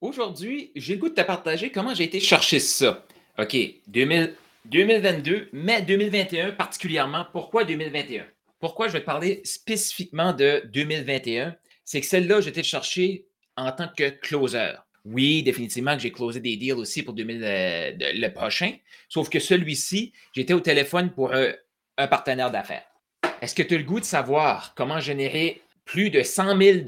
Aujourd'hui, j'ai le goût de te partager comment j'ai été chercher ça. OK, 2000 2022, mais 2021 particulièrement. Pourquoi 2021? Pourquoi je vais te parler spécifiquement de 2021? C'est que celle-là, été chercher en tant que closer. Oui, définitivement que j'ai closé des deals aussi pour 2000, euh, le prochain. Sauf que celui-ci, j'étais au téléphone pour un, un partenaire d'affaires. Est-ce que tu as le goût de savoir comment générer plus de 100 000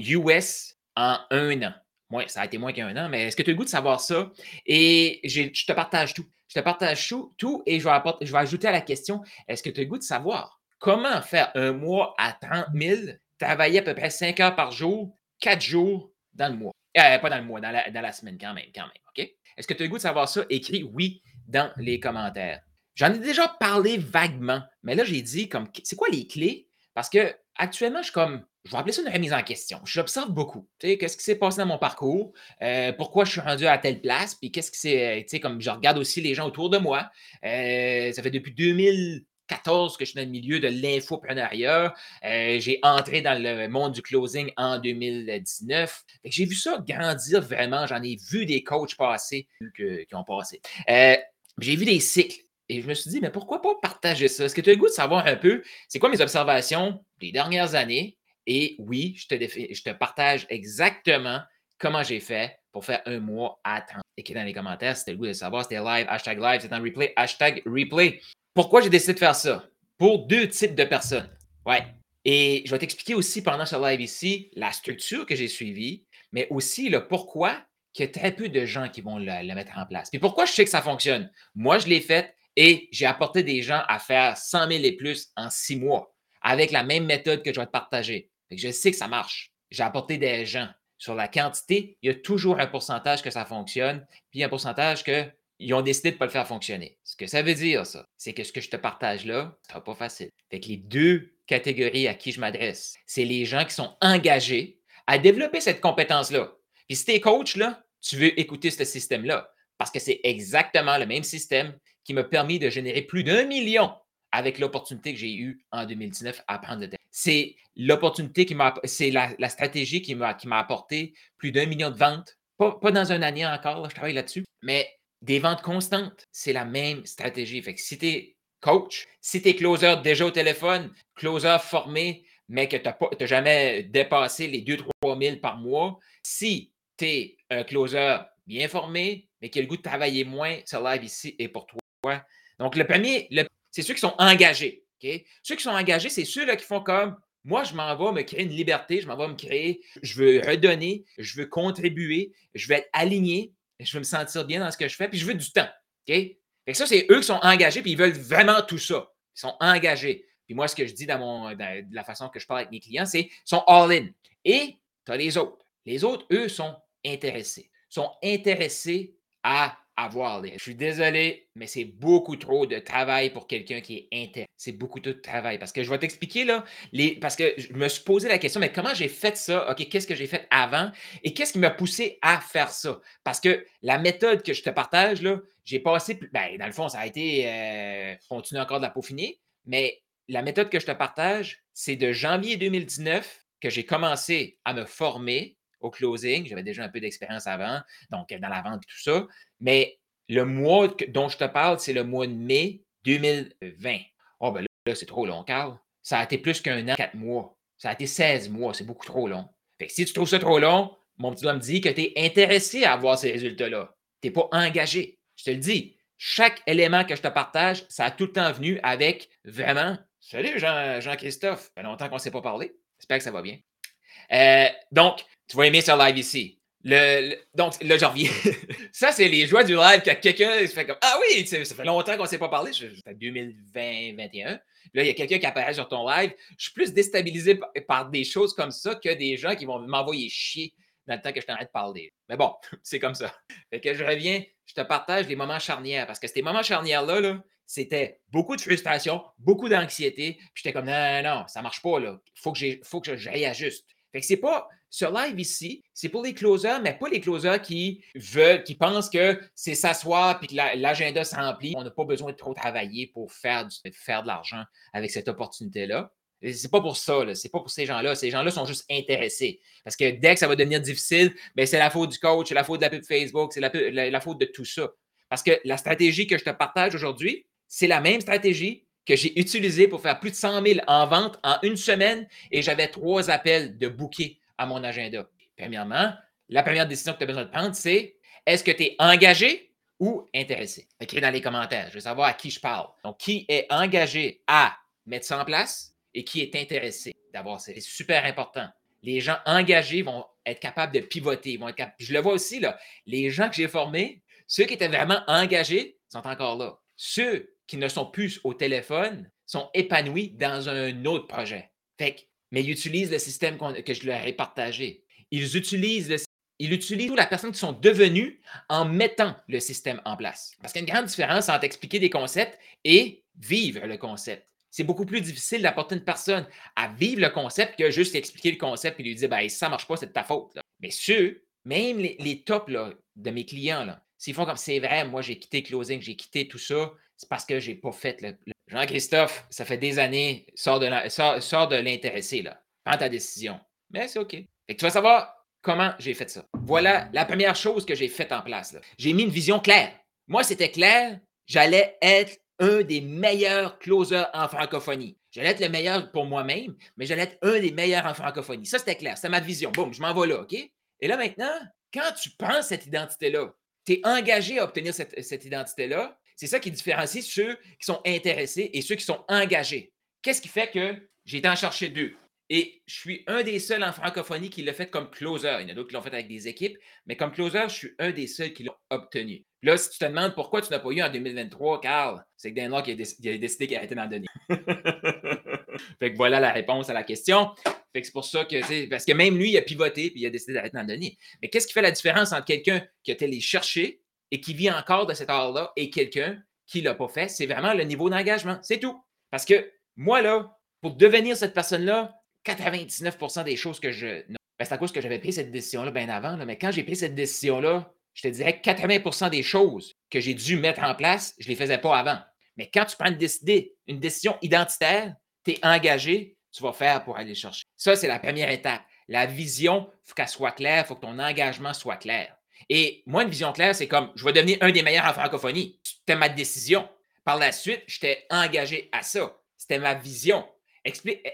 US en un an? Moi, ça a été moins qu'un an, mais est-ce que tu as le goût de savoir ça? Et je te partage tout. Je te partage tout, tout et je vais, apporter- je vais ajouter à la question, est-ce que tu as le goût de savoir comment faire un mois à 30 000, travailler à peu près 5 heures par jour, 4 jours dans le mois? Euh, pas dans le mois, dans la, dans la semaine quand même, quand même, OK? Est-ce que tu as le goût de savoir ça? Écris oui dans les commentaires. J'en ai déjà parlé vaguement, mais là, j'ai dit comme c'est quoi les clés? Parce que actuellement, je suis comme, je vais appeler ça une remise en question. J'observe beaucoup. Tu sais, qu'est-ce qui s'est passé dans mon parcours? Euh, pourquoi je suis rendu à telle place? Puis qu'est-ce qui s'est. Sais, comme je regarde aussi les gens autour de moi. Euh, ça fait depuis 2014 que je suis dans le milieu de l'infoprenariat. Euh, j'ai entré dans le monde du closing en 2019. Fait que J'ai vu ça grandir vraiment. J'en ai vu des coachs passer que- qui ont passé. Euh, j'ai vu des cycles. Et je me suis dit, mais pourquoi pas partager ça? Est-ce que tu as le goût de savoir un peu c'est quoi mes observations des dernières années? Et oui, je te, je te partage exactement comment j'ai fait pour faire un mois à 30. Écris dans les commentaires si tu as le goût de savoir. C'était live, hashtag live, c'est en replay, hashtag replay. Pourquoi j'ai décidé de faire ça? Pour deux types de personnes. Ouais. Et je vais t'expliquer aussi pendant ce live ici la structure que j'ai suivie, mais aussi le pourquoi qu'il y a très peu de gens qui vont le, le mettre en place. Puis pourquoi je sais que ça fonctionne? Moi, je l'ai fait et j'ai apporté des gens à faire 100 000 et plus en six mois avec la même méthode que je vais te partager. Je sais que ça marche. J'ai apporté des gens. Sur la quantité, il y a toujours un pourcentage que ça fonctionne, puis un pourcentage qu'ils ont décidé de ne pas le faire fonctionner. Ce que ça veut dire, ça, c'est que ce que je te partage là, ce sera pas facile. Fait les deux catégories à qui je m'adresse, c'est les gens qui sont engagés à développer cette compétence-là. Puis si tu es coach, là, tu veux écouter ce système-là, parce que c'est exactement le même système qui m'a permis de générer plus d'un million avec l'opportunité que j'ai eue en 2019 à prendre le terrain. C'est l'opportunité qui m'a, c'est la, stratégie qui m'a, qui m'a apporté plus d'un million de ventes. Pas, dans une année encore, je travaille là-dessus, mais des ventes constantes, c'est la même stratégie. Fait que si tu es coach, si tu es closer déjà au téléphone, closer formé, mais que tu n'as jamais dépassé les 2-3 000 par mois, si tu es un closer bien formé, mais qui a le goût de travailler moins, ce live ici est pour toi. Donc, le premier, le c'est ceux qui sont engagés. Ceux qui sont engagés, c'est ceux-là qui font comme moi, je m'en vais me créer une liberté, je m'en vais me créer, je veux redonner, je veux contribuer, je veux être aligné, je veux me sentir bien dans ce que je fais, puis je veux du temps. ok? Fait que ça, c'est eux qui sont engagés, puis ils veulent vraiment tout ça. Ils sont engagés. Puis moi, ce que je dis dans, mon, la façon que je parle avec mes clients, c'est ils sont all-in. Et tu as les autres. Les autres, eux, sont intéressés. sont intéressés à Je suis désolé, mais c'est beaucoup trop de travail pour quelqu'un qui est intéressé. C'est beaucoup trop de travail. Parce que je vais t'expliquer là, parce que je me suis posé la question, mais comment j'ai fait ça? OK, qu'est-ce que j'ai fait avant? Et qu'est-ce qui m'a poussé à faire ça? Parce que la méthode que je te partage, là, j'ai passé. Ben, dans le fond, ça a été. Euh, continue encore de la peaufiner, mais la méthode que je te partage, c'est de janvier 2019 que j'ai commencé à me former au closing. J'avais déjà un peu d'expérience avant, donc dans la vente et tout ça. Mais le mois dont je te parle, c'est le mois de mai 2020. Oh, ben là, là c'est trop long, Carl. Ça a été plus qu'un an, quatre mois. Ça a été 16 mois. C'est beaucoup trop long. Fait que si tu trouves ça trop long, mon petit doigt me dit que tu es intéressé à avoir ces résultats-là. Tu n'es pas engagé. Je te le dis. Chaque élément que je te partage, ça a tout le temps venu avec vraiment Salut Jean- Jean-Christophe. ça fait longtemps qu'on ne s'est pas parlé. J'espère que ça va bien. Euh, donc, tu vas aimer ce live ici. Le, le- donc, là, je reviens. ça, c'est les joies du live quand quelqu'un se fait comme Ah oui, ça fait longtemps qu'on ne s'est pas parlé. Je- Ça fait 2020-2021. Là, il y a quelqu'un qui apparaît sur ton live. Je suis plus déstabilisé par, des choses comme ça que des gens qui vont m'envoyer chier dans le temps que je t'arrête de parler. Mais bon, c'est comme ça. Fait que je reviens, je te partage les moments charnières parce que ces moments charnières-là, là, c'était beaucoup de frustration, beaucoup d'anxiété. Puis j'étais comme, non, non, non, ça marche pas. Il faut que, j'ai- faut que je réajuste. Fait que c'est pas, ce live ici, c'est pour les closers, mais pas les closers qui veulent, qui pensent que c'est s'asseoir puis que la- l'agenda se remplit. On n'a pas besoin de trop travailler pour faire, de l'argent avec cette opportunité-là. C'est pas pour ça, c'est pas pour ces gens-là. Ces gens-là sont juste intéressés. Parce que dès que ça va devenir difficile, ben, c'est la faute du coach, c'est la faute de la pub Facebook, c'est la, faute de tout ça. Parce que la stratégie que je te partage aujourd'hui, c'est la même stratégie que j'ai utilisée pour faire plus de 100 000 en vente en une semaine et j'avais trois appels de bouquets à mon agenda. Premièrement, la première décision que tu as besoin de prendre, c'est est-ce que tu es engagé ou intéressé? Écris dans les commentaires. Je veux savoir à qui je parle. Donc, qui est engagé à mettre ça en place et qui est intéressé d'avoir C'est super important. Les gens engagés vont être capables de pivoter. Vont être Je le vois aussi, là, les gens que j'ai formés, ceux qui étaient vraiment engagés sont encore là. Ceux qui ne sont plus au téléphone sont épanouis dans un autre projet. Fait mais ils utilisent le système que je leur ai partagé. Ils utilisent le ils utilisent la personne qui sont devenus en mettant le système en place. Parce qu'il y a une grande différence entre expliquer des concepts et vivre le concept. C'est beaucoup plus difficile d'apporter une personne à vivre le concept que juste expliquer le concept et lui dire ben, ça ne marche pas, c'est de ta faute. Mais ceux, même les, tops de mes clients, s'ils font comme c'est vrai, moi j'ai quitté closing, j'ai quitté tout ça, c'est parce que je n'ai pas fait le. Jean-Christophe, ça fait des années, sors de l'intéressé, là. Prends ta décision. Mais c'est OK. Et tu vas savoir comment j'ai fait ça. Voilà la première chose que j'ai faite en place. J'ai mis une vision claire. Moi, c'était clair, j'allais être un des meilleurs closers en francophonie. J'allais être le meilleur pour moi-même, mais j'allais être un des meilleurs en francophonie. Ça, c'était clair. C'est ma vision. Boum, je m'en vais là, OK? Et là, maintenant, quand tu prends cette identité-là, tu es engagé à obtenir cette, cette identité-là, c'est ça qui différencie ceux qui sont intéressés et ceux qui sont engagés. Qu'est-ce qui fait que j'ai été en chercher deux? Et je suis un des seuls en francophonie qui l'a fait comme closer. Il y en a d'autres qui l'ont fait avec des équipes, mais comme closer, je suis un des seuls qui l'ont obtenu. Là, si tu te demandes pourquoi tu n'as pas eu en 2023, Carl, c'est que Dan Locke a, décidé qu'il arrêtait d'en donner. fait que voilà la réponse à la question. Fait que c'est pour ça que, parce que même lui, il a pivoté et il a décidé d'arrêter d'en donner. Mais qu'est-ce qui fait la différence entre quelqu'un qui a été les chercher et qui vit encore de cet art-là et quelqu'un qui ne l'a pas fait? C'est vraiment le niveau d'engagement. C'est tout. Parce que moi, là, pour devenir cette personne-là, 99% des choses que je. Ben, c'est à cause que j'avais pris cette décision-là bien avant, mais quand j'ai pris cette décision-là, je te dirais que 80% des choses que j'ai dû mettre en place, je ne les faisais pas avant. Mais quand tu prends une, une décision identitaire, tu es engagé, tu vas faire pour aller chercher. Ça, c'est la première étape. La vision, il faut qu'elle soit claire, il faut que ton engagement soit clair. Et moi, une vision claire, c'est comme je vais devenir un des meilleurs en francophonie. C'était ma décision. Par la suite, j'étais engagé à ça. C'était ma vision. Eh,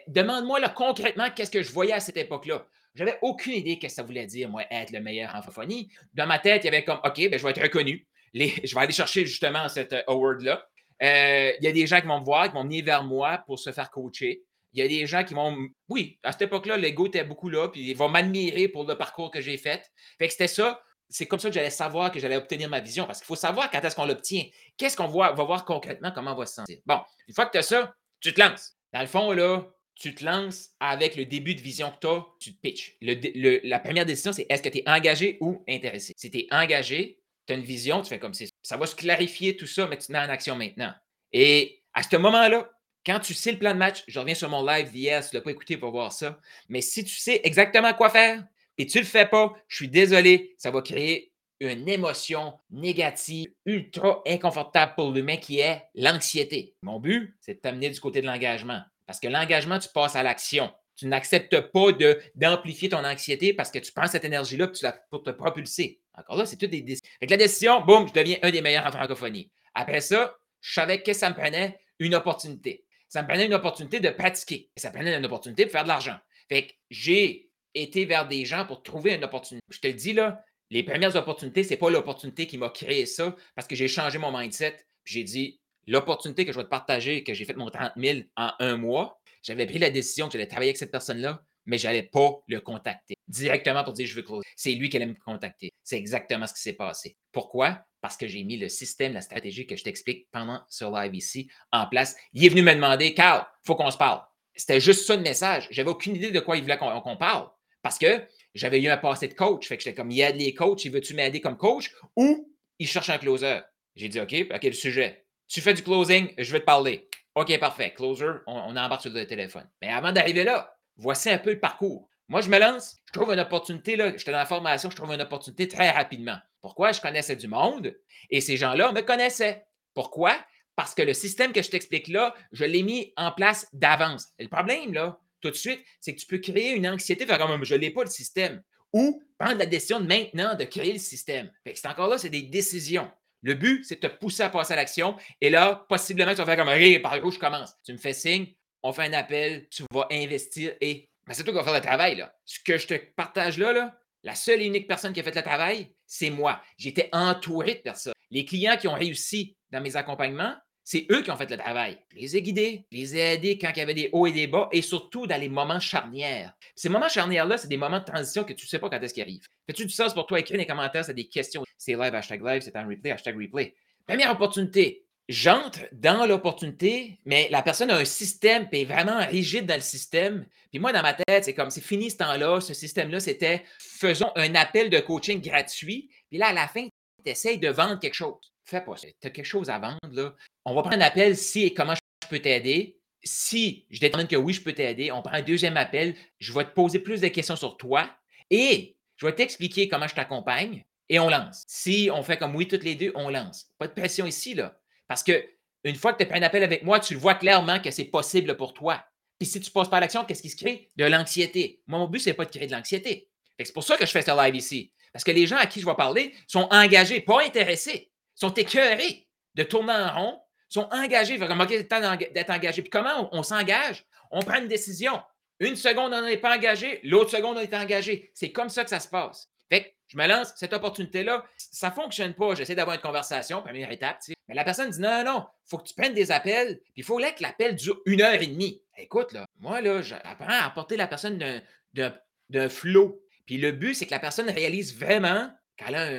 demande-moi concrètement qu'est-ce que je voyais à cette époque-là. J'avais aucune idée ce que ça voulait dire, moi, être le meilleur en francophonie. Dans ma tête, il y avait comme, OK, ben, je vais être reconnu. je vais aller chercher justement cet euh, award-là. Euh, il y a des gens qui vont me voir, qui vont venir vers moi pour se faire coacher. Il y a des gens qui vont. Oui, à cette époque-là, l'ego était beaucoup là, puis ils vont m'admirer pour le parcours que j'ai fait. Fait que c'était ça. C'est comme ça que j'allais savoir que j'allais obtenir ma vision, parce qu'il faut savoir quand est-ce qu'on l'obtient. Qu'est-ce qu'on va voir concrètement, comment on va se sentir. Bon, une fois que tu as ça, tu te lances. Dans le fond, là, tu te lances avec le début de vision que tu as, tu te pitches. la première décision, c'est est-ce que tu es engagé ou intéressé? Si tu es engagé, tu as une vision, tu fais comme si ça va se clarifier tout ça, mais tu es en action maintenant. Et à ce moment-là, quand tu sais le plan de match, je reviens sur mon live d'hier, si tu ne l'as pas écouté pour voir ça, mais si tu sais exactement quoi faire et tu ne le fais pas, je suis désolé, ça va créer une émotion négative, ultra inconfortable pour l'humain qui est l'anxiété. Mon but, c'est de t'amener du côté de l'engagement. Parce que l'engagement, tu passes à l'action. Tu n'acceptes pas d'amplifier ton anxiété parce que tu prends cette énergie-là pour te propulser. Encore là, c'est tout des décisions. Avec la décision, boum, je deviens un des meilleurs en francophonie. Après ça, je savais que ça me prenait une opportunité. Ça me prenait une opportunité de pratiquer. ça me prenait une opportunité de faire de l'argent. Fait que j'ai été vers des gens pour trouver une opportunité. Je te le dis là, les premières opportunités, ce n'est pas l'opportunité qui m'a créé ça parce que j'ai changé mon mindset. J'ai dit, l'opportunité que je vais te partager, que j'ai fait mon 30 000 en un mois, j'avais pris la décision que j'allais travailler avec cette personne-là, mais je n'allais pas le contacter directement pour dire je veux closer. C'est lui qui allait me contacter. C'est exactement ce qui s'est passé. Pourquoi? Parce que j'ai mis le système, la stratégie que je t'explique pendant ce live ici en place. Il est venu me demander, Carl, il faut qu'on se parle. C'était juste ça le message. J'avais aucune idée de quoi il voulait qu'on parle. Parce que j'avais eu un passé de coach. Fait que j'étais comme, il y a des coachs, il veut-tu m'aider comme coach? Ou il cherche un closer? J'ai dit, OK, à quel sujet? Tu fais du closing, je vais te parler. OK, parfait. Closer, on, on embarque sur le téléphone. Mais avant d'arriver là, voici un peu le parcours. Moi, je me lance, je trouve une opportunité, là, j'étais dans la formation, je trouve une opportunité très rapidement. Pourquoi? Je connaissais du monde et ces gens-là me connaissaient. Pourquoi? parce que le système que je t'explique là, je l'ai mis en place d'avance. Le problème, là, tout de suite, c'est que tu peux créer une anxiété, faire comme je n'ai pas le système. Ou prendre la décision de maintenant de créer le système. C'est encore là, c'est des décisions. Le but, c'est de te pousser à passer à l'action. Et là, possiblement, tu vas faire comme hey, par où je commence? Tu me fais signe, on fait un appel, tu vas investir et ben, c'est toi qui vas faire le travail. Là. Ce que je te partage là, là, la seule et unique personne qui a fait le travail, c'est moi. J'étais entouré de personnes. Les clients qui ont réussi dans mes accompagnements, c'est eux qui ont fait le travail. Je les ai guidés, je les ai aidés quand il y avait des hauts et des bas, et surtout dans les moments charnières. Ces moments charnières-là, c'est des moments de transition que tu ne sais pas quand est-ce qu'ils arrivent. Fais-tu du sens pour toi? Écris les commentaires, c'est des questions. C'est live, hashtag live, c'est un replay, hashtag replay. Première opportunité. J'entre dans l'opportunité, mais la personne a un système, puis est vraiment rigide dans le système. Puis moi, dans ma tête, c'est comme, c'est fini ce temps-là. Ce système-là, c'était, faisons un appel de coaching gratuit. Puis là, à la fin, tu essayes de vendre quelque chose. Fais pas ça. Tu as quelque chose à vendre, là on va prendre un appel si et comment je peux t'aider. Si je détermine que oui, je peux t'aider, on prend un deuxième appel. Je vais te poser plus de questions sur toi et je vais t'expliquer comment je t'accompagne et on lance. Si on fait comme oui, toutes les deux, on lance. Pas de pression ici, là. Parce que une fois que tu as pris un appel avec moi, tu le vois clairement que c'est possible pour toi. Puis si tu passes par l'action, qu'est-ce qui se crée? De l'anxiété. Moi, mon but, c'est pas de créer de l'anxiété. C'est pour ça que je fais ce live ici. Parce que les gens à qui je vais parler sont engagés, pas intéressés, sont écœurés de tourner en rond, sont engagés. Fait comme, temps d'être engagé. Puis comment on, s'engage? On prend une décision. Une seconde, on n'est pas engagé. L'autre seconde, on est engagé. C'est comme ça que ça se passe. Fait que je me lance, cette opportunité-là, ça ne fonctionne pas. J'essaie d'avoir une conversation, première étape. Mais la personne dit non, non, il faut que tu prennes des appels. Puis il faut que l'appel dure une heure et demie. Écoute, là, moi, là, j'apprends à apporter la personne d'un flot. Puis le but, c'est que la personne réalise vraiment qu'elle a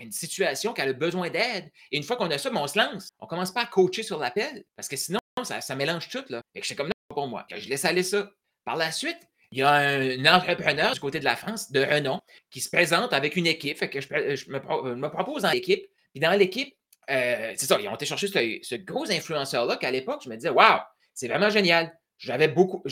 une situation, qu'elle a besoin d'aide. Et une fois qu'on a ça, ben, on se lance. On commence pas à coacher sur l'appel parce que sinon, ça, mélange tout. Là. Et que c'est comme non pour moi. Je laisse aller ça. Par la suite, il y a un entrepreneur du côté de la France de renom qui se présente avec une équipe. Fait que je, euh, me, propose dans l'équipe. Puis dans l'équipe, euh, c'est ça, ils ont été chercher ce, gros influenceur-là qu'à l'époque, je me disais, waouh, c'est vraiment génial. J'avais beaucoup,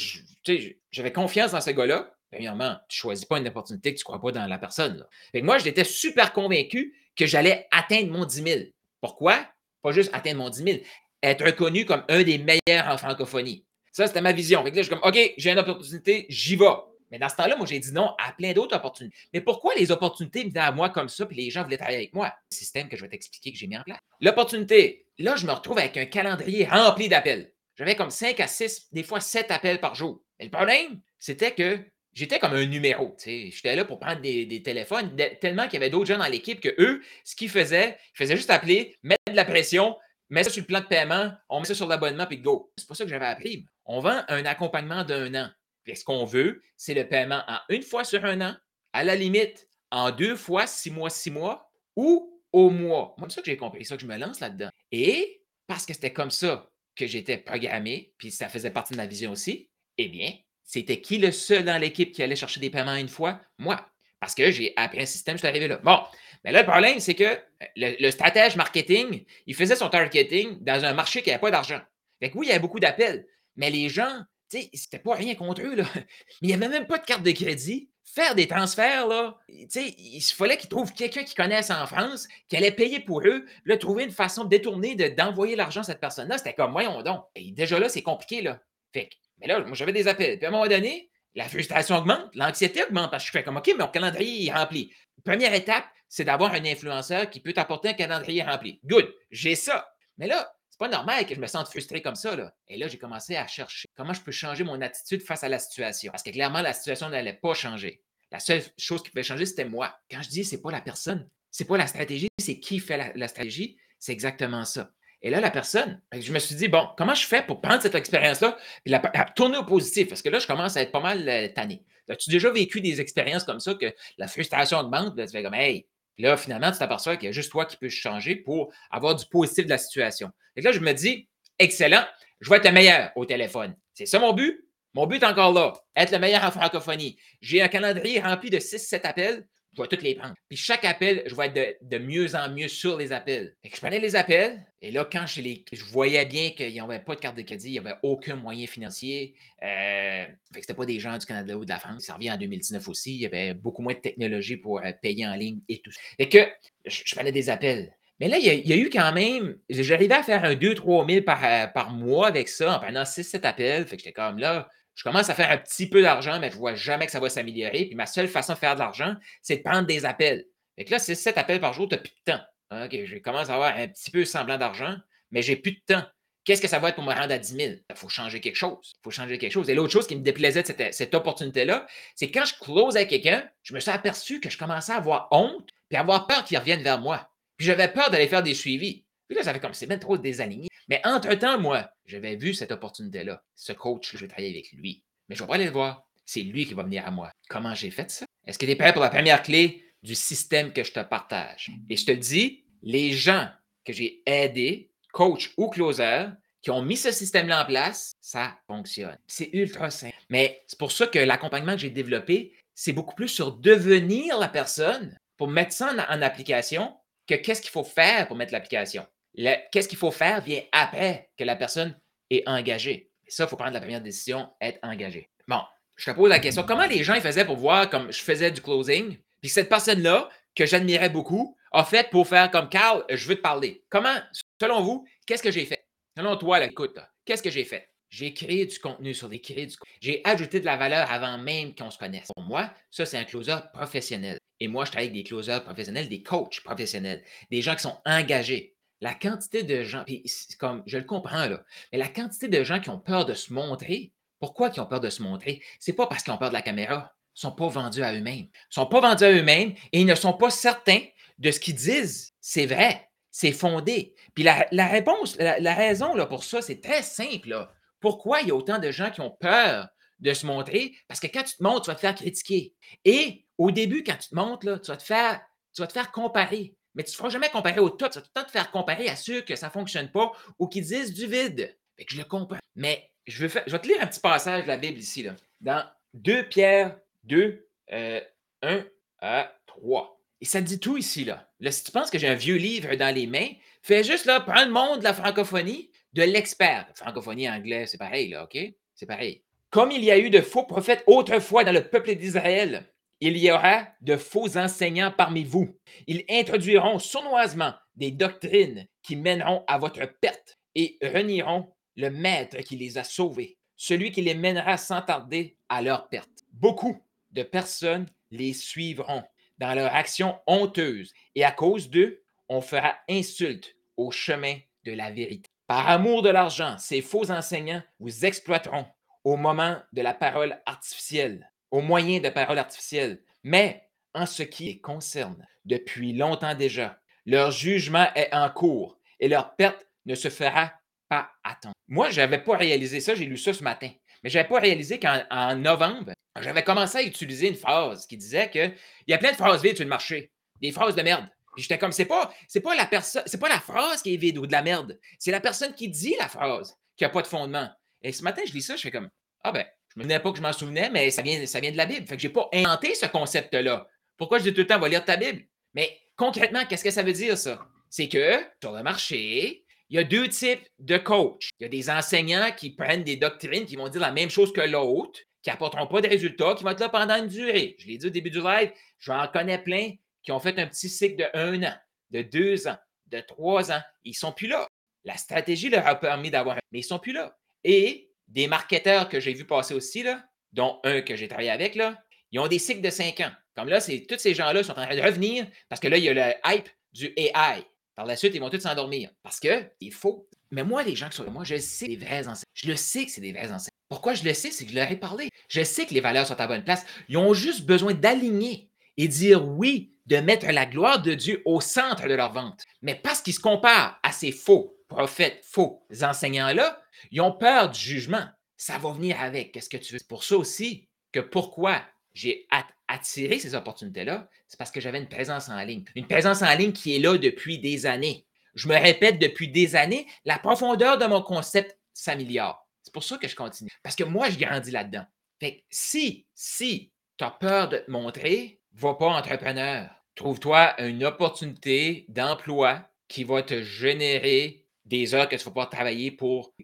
j'avais confiance dans ce gars-là. Premièrement, tu ne choisis pas une opportunité que tu ne crois pas dans la personne. moi, j'étais super convaincu que j'allais atteindre mon 10 000. Pourquoi? Pas juste atteindre mon 10 000, être reconnu comme un des meilleurs en francophonie. Ça, c'était ma vision. là, je suis comme, OK, j'ai une opportunité, j'y vais. Mais dans ce temps-là, moi, j'ai dit non à plein d'autres opportunités. Mais pourquoi les opportunités venaient à moi comme ça, puis les gens voulaient travailler avec moi? Le système que je vais t'expliquer que j'ai mis en place. L'opportunité, là, je me retrouve avec un calendrier rempli d'appels. J'avais comme 5 à 6, des fois 7 appels par jour. Mais le problème, c'était que j'étais comme un numéro. J'étais là pour prendre des, téléphones, tellement qu'il y avait d'autres gens dans l'équipe que eux, ce qu'ils faisaient, ils faisaient juste appeler, mettre de la pression, mettre ça sur le plan de paiement, on met ça sur l'abonnement, puis go. C'est pas ça que j'avais appris. On vend un accompagnement d'un an. ce qu'on veut, c'est le paiement en une fois sur un an, à la limite, en deux fois, six mois, six mois, ou au mois. C'est ça que j'ai compris, c'est ça que je me lance là-dedans. Et parce que c'était comme ça que j'étais programmé, puis ça faisait partie de ma vision aussi, eh bien, c'était qui le seul dans l'équipe qui allait chercher des paiements une fois? Moi. Parce que j'ai appris un système, je suis arrivé là. Bon, mais là, le problème, c'est que le, stratège marketing, il faisait son targeting dans un marché qui n'avait pas d'argent. Fait que oui, il y avait beaucoup d'appels, mais les gens, tu sais, c'était pas rien contre eux, là. Mais il n'y avait même pas de carte de crédit. Faire des transferts, là, tu sais, il fallait qu'ils trouvent quelqu'un qui connaisse en France, qui allait payer pour eux, là, trouver une façon détournée d'envoyer l'argent à cette personne-là. C'était comme, voyons donc. Et déjà là, c'est compliqué, là. Fait que mais là, moi, j'avais des appels. Puis à un moment donné, la frustration augmente, l'anxiété augmente parce que je fais comme OK, mais mon calendrier est rempli. Première étape, c'est d'avoir un influenceur qui peut t'apporter un calendrier rempli. Good, j'ai ça. Mais là, c'est pas normal que je me sente frustré comme ça. Là. Et là, j'ai commencé à chercher comment je peux changer mon attitude face à la situation. Parce que clairement, la situation n'allait pas changer. La seule chose qui pouvait changer, c'était moi. Quand je dis c'est pas la personne, c'est pas la stratégie, c'est qui fait la stratégie, c'est exactement ça. Et là, la personne, ben, je me suis dit, bon, comment je fais pour prendre cette expérience-là et la, tourner au positif? Parce que là, je commence à être pas mal euh, tanné. As-tu déjà vécu des expériences comme ça que la frustration augmente? Là, tu fais comme, hey, là, finalement, tu t'aperçois qu'il y a juste toi qui peux changer pour avoir du positif de la situation. Et là, je me dis, excellent, je vais être le meilleur au téléphone. C'est ça mon but? Mon but est encore là, être le meilleur en francophonie. J'ai un calendrier rempli de 6-7 appels je vais toutes les prendre. Puis chaque appel, je vais être de, mieux en mieux sur les appels. je prenais les appels, et là, quand je, les, je voyais bien qu'il n'y avait pas de carte de crédit, il n'y avait aucun moyen financier, euh, fait que c'était pas des gens du Canada ou de la France. Ça revient en 2019 aussi. Il y avait beaucoup moins de technologie pour euh, payer en ligne et tout. Fait que je, prenais des appels. Mais là, il y, a, eu quand même, j'arrivais à faire un 2-3 000 par, euh, par mois avec ça en prenant 6-7 appels. Fait que j'étais comme là, je commence à faire un petit peu d'argent, mais je ne vois jamais que ça va s'améliorer. Puis ma seule façon de faire de l'argent, c'est de prendre des appels. Fait que là, 6-7 appels par jour, tu n'as plus de temps. OK, je commence à avoir un petit peu semblant d'argent, mais j'ai plus de temps. Qu'est-ce que ça va être pour me rendre à 10 000? Il faut changer quelque chose. Il faut changer quelque chose. Et l'autre chose qui me déplaisait de cette, opportunité-là, c'est quand je close avec quelqu'un, je me suis aperçu que je commençais à avoir honte puis avoir peur qu'il revienne vers moi. Puis j'avais peur d'aller faire des suivis. Puis là, ça fait comme c'est même trop désaligné. Mais entre-temps, moi, j'avais vu cette opportunité-là. Ce coach, je vais travailler avec lui. Mais je vais pas aller le voir. C'est lui qui va venir à moi. Comment j'ai fait ça? Est-ce que tu es prêt pour la première clé du système que je te partage? Et je te dis, les gens que j'ai aidés, coach ou closer, qui ont mis ce système-là en place, ça fonctionne. C'est ultra simple. Mais c'est pour ça que l'accompagnement que j'ai développé, c'est beaucoup plus sur devenir la personne pour mettre ça en application que qu'est-ce qu'il faut faire pour mettre l'application. Qu'est-ce qu'il faut faire vient après que la personne est engagée. Et ça, il faut prendre la première décision, être engagé. Bon, je te pose la question, comment les gens faisaient pour voir comme je faisais du closing, puis cette personne-là, que j'admirais beaucoup, a fait pour faire comme Carl, je veux te parler. Comment, selon vous, qu'est-ce que j'ai fait? Selon toi, écoute, qu'est-ce que j'ai fait? J'ai créé du contenu sur des crédits. J'ai ajouté de la valeur avant même qu'on se connaisse. Pour moi, ça, c'est un closer professionnel. Et moi, je travaille avec des closers professionnels, des coachs professionnels, des gens qui sont engagés. La quantité de gens, puis comme je le comprends là, mais la quantité de gens qui ont peur de se montrer, pourquoi ils ont peur de se montrer? C'est pas parce qu'ils ont peur de la caméra. Ils sont pas vendus à eux-mêmes. Ils sont pas vendus à eux-mêmes et ils ne sont pas certains de ce qu'ils disent. C'est vrai, c'est fondé. Puis la, réponse, la, raison pour ça, c'est très simple. Pourquoi il y a autant de gens qui ont peur de se montrer? Parce que quand tu te montres, tu vas te faire critiquer. Et au début, quand tu te montres, là, faire, tu vas te faire comparer. Mais tu ne te feras jamais comparer au top. Tu vas tout le temps te faire comparer à ceux que ça ne fonctionne pas ou qui disent du vide. Fait que je le comprends. Mais je faire, je vais te lire un petit passage de la Bible ici. Là. Dans 2 Pierre 2, 1 euh, à 3. Et ça dit tout ici. Là. là si tu penses que j'ai un vieux livre dans les mains, fais juste là, prends le monde de la francophonie, de l'expert. Francophonie anglais, c'est pareil, là, OK? C'est pareil. Comme il y a eu de faux prophètes autrefois dans le peuple d'Israël, il y aura de faux enseignants parmi vous. Ils introduiront sournoisement des doctrines qui mèneront à votre perte et renieront le maître qui les a sauvés, celui qui les mènera sans tarder à leur perte. Beaucoup de personnes les suivront dans leur action honteuse et à cause d'eux, on fera insulte au chemin de la vérité. Par amour de l'argent, ces faux enseignants vous exploiteront au moment de la parole artificielle, au moyen de parole artificielle. Mais en ce qui les concerne, depuis longtemps déjà, leur jugement est en cours et leur perte ne se fera pas attendre. Moi, je n'avais pas réalisé ça, j'ai lu ça ce matin, mais je n'avais pas réalisé qu'en novembre, j'avais commencé à utiliser une phrase qui disait qu'il y a plein de phrases vides sur le marché, des phrases de merde. J'étais comme, c'est pas, c'est pas la personne, c'est pas la phrase qui est vide ou de la merde. C'est la personne qui dit la phrase qui n'a pas de fondement. Et ce matin, je lis ça, je fais comme, ah ben, je me souvenais pas que je m'en souvenais, mais ça vient, ça vient de la Bible. Fait que j'ai pas inventé ce concept-là. Pourquoi je dis tout le temps, va lire ta Bible? Mais concrètement, qu'est-ce que ça veut dire, ça? C'est que sur le marché, il y a deux types de coachs. Il y a des enseignants qui prennent des doctrines qui vont dire la même chose que l'autre, qui n'apporteront pas de résultats, qui vont être là pendant une durée. Je l'ai dit au début du live, j'en connais plein qui ont fait un petit cycle de un an, de deux ans, de trois ans. Ils ne sont plus là. La stratégie leur a permis d'avoir, mais ils ne sont plus là. Et des marketeurs que j'ai vu passer aussi, là, dont un que j'ai travaillé avec, là, ils ont des cycles de cinq ans. Comme là, c'est tous ces gens-là sont en train de revenir parce que là, il y a le hype du AI. Par la suite, ils vont tous s'endormir parce que c'est faux. Mais moi, les gens qui sont moi, je sais des vrais enseignants. Je le sais que c'est des vrais enseignants. Pourquoi je le sais? C'est que je leur ai parlé. Je sais que les valeurs sont à bonne place. Ils ont juste besoin d'aligner et dire oui, de mettre la gloire de Dieu au centre de leur vente. Mais parce qu'ils se comparent à ces faux prophètes, faux enseignants-là, ils ont peur du jugement. Ça va venir avec. Qu'est-ce que tu veux? C'est pour ça aussi que pourquoi j'ai attiré ces opportunités-là, c'est parce que j'avais une présence en ligne. Une présence en ligne qui est là depuis des années. Je me répète depuis des années, la profondeur de mon concept s'améliore. C'est pour ça que je continue. Parce que moi, je grandis là-dedans. Fait que si, si tu as peur de te montrer, va pas entrepreneur. Trouve-toi une opportunité d'emploi qui va te générer des heures que tu vas pouvoir travailler pour,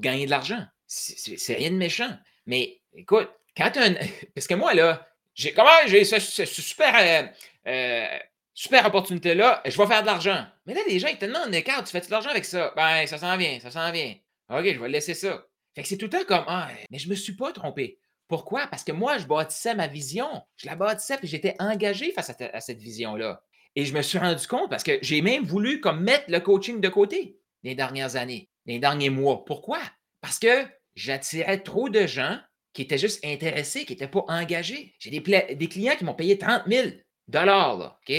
gagner de l'argent. C'est rien de méchant. Mais écoute, quand un... Parce que moi, là, j'ai comment j'ai ce, super euh, euh, super opportunité là, je vais faire de l'argent. Mais là, les gens, ils te demandent, écart, tu fais de l'argent avec ça? Ben, ça s'en vient, ça s'en vient. OK, je vais laisser ça. Fait que c'est tout le temps comme, ah, mais je me suis pas trompé. Pourquoi? Parce que moi, je bâtissais ma vision. Je la bâtissais, puis j'étais engagé face à, cette vision-là. Et je me suis rendu compte parce que j'ai même voulu comme mettre le coaching de côté les dernières années, les derniers mois. Pourquoi? Parce que j'attirais trop de gens qui étaient juste intéressés, qui n'étaient pas engagés. J'ai des, clients qui m'ont payé 30 000 dollars. OK?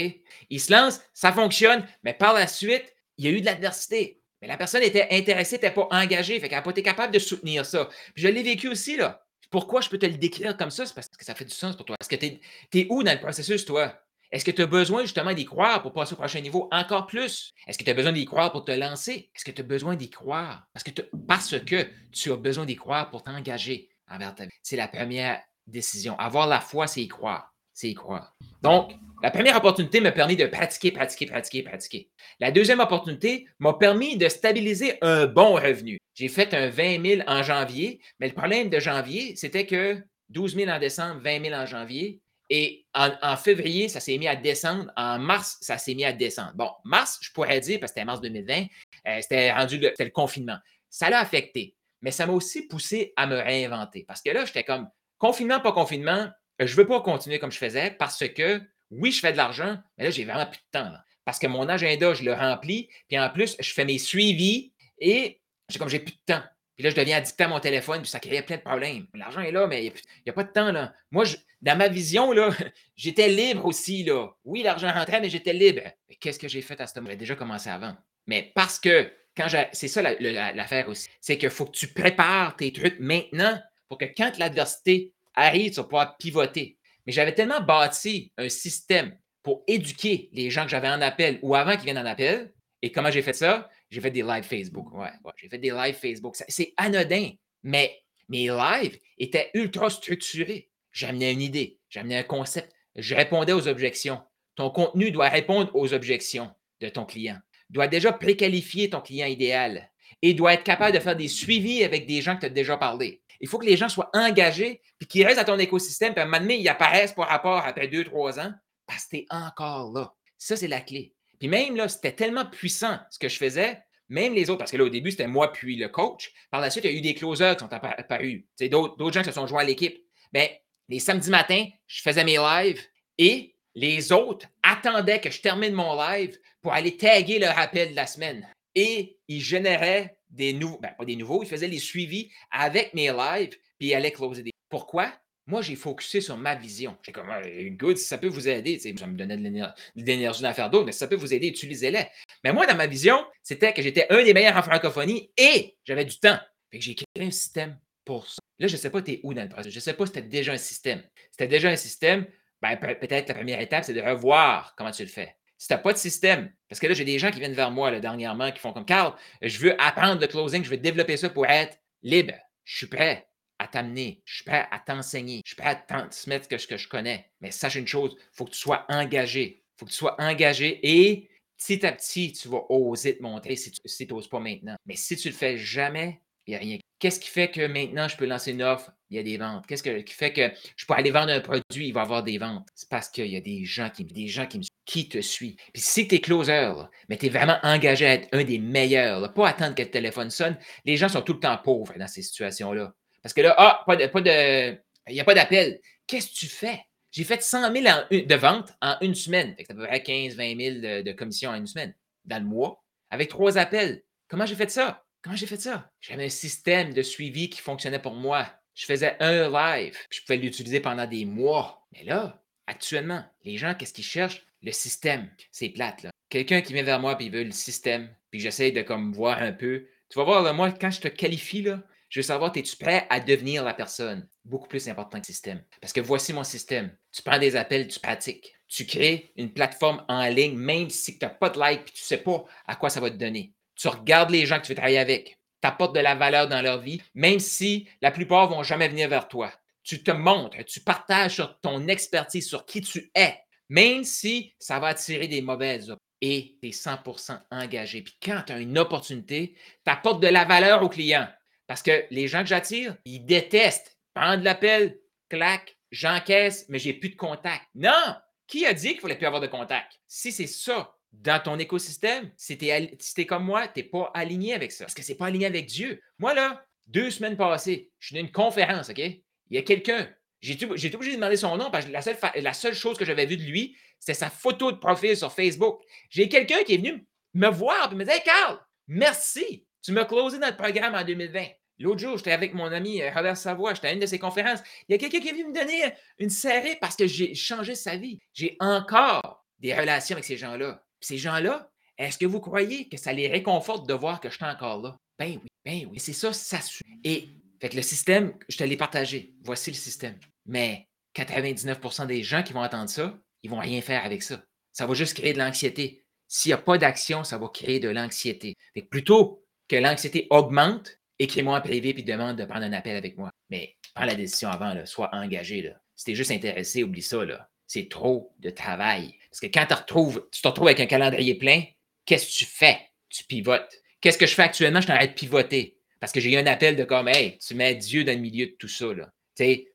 Ils se lancent, ça fonctionne, mais par la suite, il y a eu de l'adversité. Mais la personne était intéressée, n'était pas engagée, fait qu'elle n'a pas été capable de soutenir ça. Puis je l'ai vécu aussi, là. Pourquoi je peux te le décrire comme ça? C'est parce que ça fait du sens pour toi. Est-ce que tu es, où dans le processus, toi? Est-ce que tu as besoin justement d'y croire pour passer au prochain niveau encore plus? Est-ce que tu as besoin d'y croire pour te lancer? Est-ce que tu as besoin d'y croire? Parce que, tu as besoin d'y croire pour t'engager envers ta vie. C'est la première décision. Avoir la foi, c'est y croire. C'est y croire. Donc, la première opportunité m'a permis de pratiquer, pratiquer, pratiquer, pratiquer. La deuxième opportunité m'a permis de stabiliser un bon revenu. J'ai fait un 20 000 en janvier, mais le problème de janvier, c'était que 12 000 en décembre, 20 000 en janvier. Et en, février, ça s'est mis à descendre. En mars, ça s'est mis à descendre. Bon, mars, je pourrais dire, parce que c'était mars 2020, euh, c'était rendu le, le confinement. Ça l'a affecté. Mais ça m'a aussi poussé à me réinventer. Parce que là, j'étais comme confinement, pas confinement, je ne veux pas continuer comme je faisais parce que oui, je fais de l'argent, mais là, j'ai vraiment plus de temps. parce que mon agenda, je le remplis. Puis en plus, je fais mes suivis et j'ai comme j'ai plus de temps. Puis là, je deviens addict à mon téléphone, puis ça crée plein de problèmes. L'argent est là, mais il n'y a, pas de temps. Là. Moi, dans ma vision, là, j'étais libre aussi. Là. Oui, l'argent rentrait, mais j'étais libre. Mais qu'est-ce que j'ai fait à ce moment? J'ai déjà commencé avant. Mais parce que, quand c'est ça l'affaire aussi, c'est qu'il faut que tu prépares tes trucs maintenant pour que quand l'adversité arrive, tu vas pouvoir pivoter. Mais j'avais tellement bâti un système pour éduquer les gens que j'avais en appel ou avant qu'ils viennent en appel. Et comment j'ai fait ça? J'ai fait des lives Facebook. Ouais, j'ai fait des lives Facebook. C'est anodin, mais mes lives étaient ultra structurés. J'amenais une idée, j'amenais un concept, je répondais aux objections. Ton contenu doit répondre aux objections de ton client, doit déjà préqualifier ton client idéal et doit être capable de faire des suivis avec des gens que tu as déjà parlé. Il faut que les gens soient engagés puis qu'ils restent à ton écosystème. Puis à un moment donné, ils apparaissent par rapport après deux, trois ans parce que tu es encore là. Ça, c'est la clé. Puis même là, c'était tellement puissant ce que je faisais, même les autres, parce que là, au début, c'était moi puis le coach. Par la suite, il y a eu des closers qui sont apparus. D'autres gens qui se sont joints à l'équipe. Bien, les samedis matins, je faisais mes lives et les autres attendaient que je termine mon live pour aller taguer le rappel de la semaine. Et ils généraient des nouveaux, ben, pas des nouveaux, il faisait les suivis avec mes lives, puis il allait closer des. Pourquoi? Moi, j'ai focusé sur ma vision. J'ai comme, good, si ça peut vous aider, ça me donnait de l'énergie d'en faire d'autres, mais si ça peut vous aider, utilisez-les. Mais moi, dans ma vision, c'était que j'étais un des meilleurs en francophonie et j'avais du temps. Fait que j'ai créé un système pour ça. Là, je ne sais pas, tu es où dans le processus. Je ne sais pas si c'était déjà un système. Si c'était déjà un système, ben, peut-être la première étape, c'est de revoir comment tu le fais si tu n'as pas de système, parce que là, j'ai des gens qui viennent vers moi dernièrement qui font comme Carl, je veux apprendre le closing, je veux développer ça pour être libre. Je suis prêt à t'amener, je suis prêt à t'enseigner, je suis prêt à transmettre ce que je connais. Mais sache une chose, il faut que tu sois engagé. Il faut que tu sois engagé et petit à petit, tu vas oser te montrer si tu n'oses pas maintenant. Mais si tu ne le fais jamais, il n'y a rien. Qu'est-ce qui fait que maintenant je peux lancer une offre? Il y a des ventes. Qu'est-ce qui fait que je peux aller vendre un produit, il va y avoir des ventes? C'est parce qu'il y a des gens qui, des gens qui me qui te suit. Puis si tu es closer, mais tu es vraiment engagé à être un des meilleurs, pas attendre que le téléphone sonne, les gens sont tout le temps pauvres dans ces situations-là. Parce que là, ah, pas de, pas de, il n'y a pas d'appel. Qu'est-ce que tu fais? J'ai fait 100 000 de ventes en une semaine. C'est à peu près 15, 20 000 de, commissions en une semaine, dans le mois, avec trois appels. Comment j'ai fait ça? Comment j'ai fait ça? J'avais un système de suivi qui fonctionnait pour moi. Je faisais un live, puis je pouvais l'utiliser pendant des mois. Mais là, actuellement, les gens, qu'est-ce qu'ils cherchent? le système, c'est plate. Là. Quelqu'un qui vient vers moi et il veut le système, puis j'essaie de comme voir un peu. Tu vas voir, là, moi, quand je te qualifie, là, je veux savoir, es-tu prêt à devenir la personne? Beaucoup plus important que le système? Parce que voici mon système. Tu prends des appels, tu pratiques. Tu crées une plateforme en ligne, même si tu n'as pas de like et tu ne sais pas à quoi ça va te donner. Tu regardes les gens que tu veux travailler avec. Tu apportes de la valeur dans leur vie, même si la plupart ne vont jamais venir vers toi. Tu te montres, tu partages sur ton expertise, sur qui tu es même si ça va attirer des mauvaises et tu es 100% engagé. Puis quand tu as une opportunité, tu apportes de la valeur aux clients. Parce que les gens que j'attire, ils détestent prendre l'appel, clac, j'encaisse, mais j'ai plus de contact. Non! Qui a dit qu'il fallait plus avoir de contact? Si c'est ça dans ton écosystème, si tu es, comme moi, tu n'es pas aligné avec ça. Parce que ce n'est pas aligné avec Dieu. Moi, là, deux semaines passées, je suis dans une conférence, OK? Il y a quelqu'un, j'ai été obligé de demander son nom parce que la seule, la seule chose que j'avais vue de lui, c'était sa photo de profil sur Facebook. J'ai quelqu'un qui est venu me voir et me dire Hey, Carl, merci, tu m'as closé notre programme en 2020. L'autre jour, j'étais avec mon ami euh, Robert Savoie, j'étais à une de ses conférences. Il y a quelqu'un qui est venu me donner une serrée parce que j'ai changé sa vie. J'ai encore des relations avec ces gens-là. Ces gens-là, est-ce que vous croyez que ça les réconforte de voir que je suis encore là? Ben oui, ben oui. C'est ça, ça suit. Et fait le système, je te l'ai partagé. Voici le système. Mais 99% des gens qui vont entendre ça, ils vont rien faire avec ça. Ça va juste créer de l'anxiété. S'il n'y a pas d'action, ça va créer de l'anxiété. Plutôt que l'anxiété augmente, écris-moi en privé puis demande de prendre un appel avec moi. Mais prends la décision avant, sois engagé. Là. Si t'es juste intéressé, oublie ça. C'est trop de travail. Parce que quand retrouves, tu te retrouves avec un calendrier plein, qu'est-ce que tu fais? Tu pivotes. Qu'est-ce que je fais actuellement? Je t'arrête de pivoter. Parce que j'ai eu un appel de comme, hey, tu mets Dieu dans le milieu de tout ça.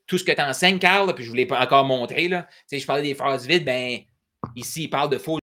Tout ce que tu enseignes, Carl, puis je ne vous l'ai pas encore montré, là, je parlais des phrases vides, ben, ici, il parle de faux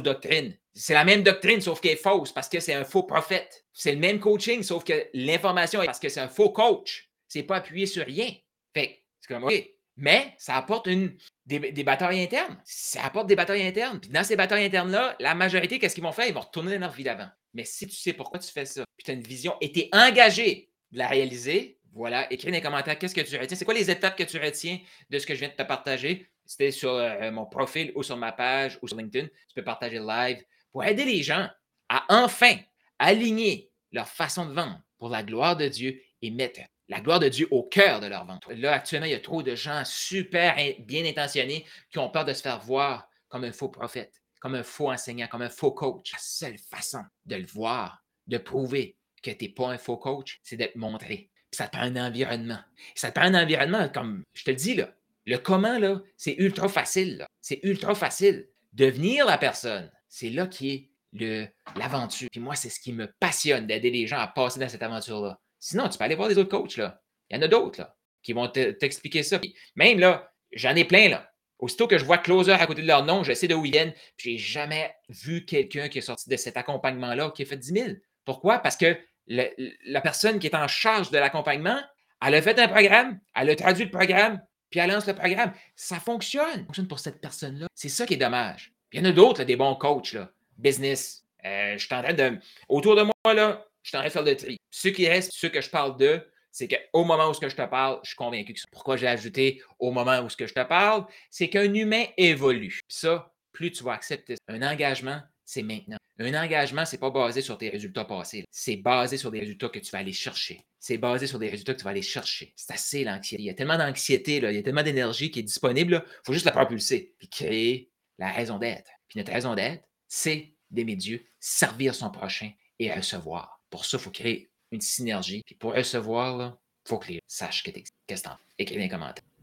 doctrine. C'est la même doctrine, sauf qu'elle est fausse parce que c'est un faux prophète. C'est le même coaching, sauf que l'information est parce que c'est un faux coach. C'est pas appuyé sur rien. Fait c'est comme, OK. Mais ça apporte une, des, batailles internes. Ça apporte des batailles internes. Puis dans ces batailles internes-là, la majorité, qu'est-ce qu'ils vont faire? Ils vont retourner dans leur vie d'avant. Mais si tu sais pourquoi tu fais ça, puis tu as une vision et tu es engagé de la réaliser, voilà, écris dans les commentaires qu'est-ce que tu retiens. C'est quoi les étapes que tu retiens de ce que je viens de te partager? C'était sur euh, mon profil ou sur ma page ou sur LinkedIn. Tu peux partager live pour aider les gens à enfin aligner leur façon de vendre pour la gloire de Dieu et mettre la gloire de Dieu au cœur de leur vente. Là, actuellement, il y a trop de gens super bien intentionnés qui ont peur de se faire voir comme un faux prophète, comme un faux enseignant, comme un faux coach. La seule façon de le voir, de prouver que tu n'es pas un faux coach, c'est d'être montré. ça te prend un environnement. Ça te prend un environnement, comme je te le dis, là, le comment, là, c'est ultra facile. C'est ultra facile. Devenir la personne, c'est là qui est l'aventure. Puis moi, c'est ce qui me passionne d'aider les gens à passer dans cette aventure-là. Sinon, tu peux aller voir des autres coachs. Là. Il y en a d'autres là, qui vont t'expliquer ça. même là, j'en ai plein. là. Aussitôt que je vois closer à côté de leur nom, je sais d'où ils viennent. Puis j'ai jamais vu quelqu'un qui est sorti de cet accompagnement-là qui a fait 10 000. Pourquoi? Parce que la personne qui est en charge de l'accompagnement, elle a fait un programme, elle a traduit le programme, puis elle lance le programme. Ça fonctionne. Ça fonctionne pour cette personne-là. C'est ça qui est dommage. il y en a d'autres, des bons coachs, là. business. Euh, je suis en train de. Autour de moi, là, je suis en train de faire le tri. Ceux qui restent, ceux que je parle d'eux, c'est qu'au moment où je te parle, je suis convaincu que. Pourquoi j'ai ajouté au moment où je te parle? C'est qu'un humain évolue. Puis ça, plus tu vas accepter un engagement, c'est maintenant. Un engagement, ce n'est pas basé sur tes résultats passés. C'est basé sur des résultats que tu vas aller chercher. C'est basé sur des résultats que tu vas aller chercher. C'est assez l'anxiété. Il y a tellement d'anxiété, il y a tellement d'énergie qui est disponible. Il faut juste la propulser, puis créer la raison d'être. Puis notre raison d'être, c'est d'aimer Dieu, servir son prochain et recevoir. Pour ça, il faut créer une synergie. Puis pour recevoir, il faut que les sachent que tu Qu'est-ce que dans les commentaires.